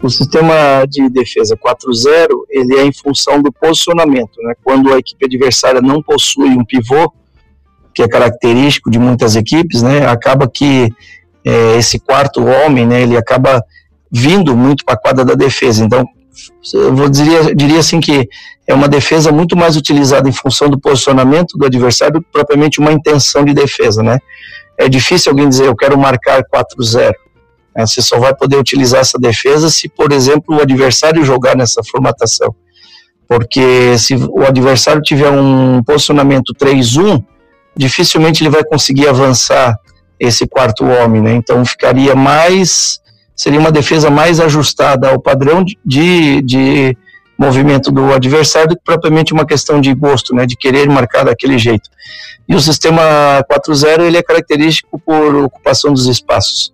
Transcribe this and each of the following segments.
o sistema de defesa 4-0 ele é em função do posicionamento, né? Quando a equipe adversária não possui um pivô, que é característico de muitas equipes, né? Acaba que é, esse quarto homem, né? Ele acaba vindo muito para a quadra da defesa. Então, eu vou diria, diria assim que é uma defesa muito mais utilizada em função do posicionamento do adversário do que propriamente uma intenção de defesa, né? É difícil alguém dizer eu quero marcar 4-0. Né? Você só vai poder utilizar essa defesa se, por exemplo, o adversário jogar nessa formatação. Porque se o adversário tiver um posicionamento 3-1, dificilmente ele vai conseguir avançar esse quarto homem, né? Então ficaria mais seria uma defesa mais ajustada ao padrão de, de movimento do adversário do que propriamente uma questão de gosto, né, de querer marcar daquele jeito. E o sistema 4-0 ele é característico por ocupação dos espaços.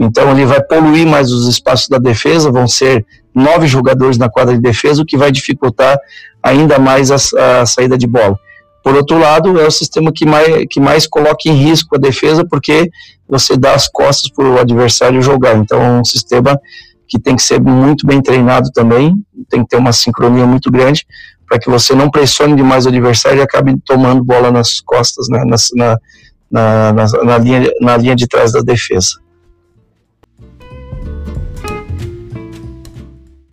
Então ele vai poluir mais os espaços da defesa, vão ser nove jogadores na quadra de defesa, o que vai dificultar ainda mais a, a saída de bola. Por outro lado, é o sistema que mais, que mais coloca em risco a defesa, porque você dá as costas para o adversário jogar. Então, é um sistema que tem que ser muito bem treinado também, tem que ter uma sincronia muito grande, para que você não pressione demais o adversário e acabe tomando bola nas costas, né, na, na, na, na, linha, na linha de trás da defesa.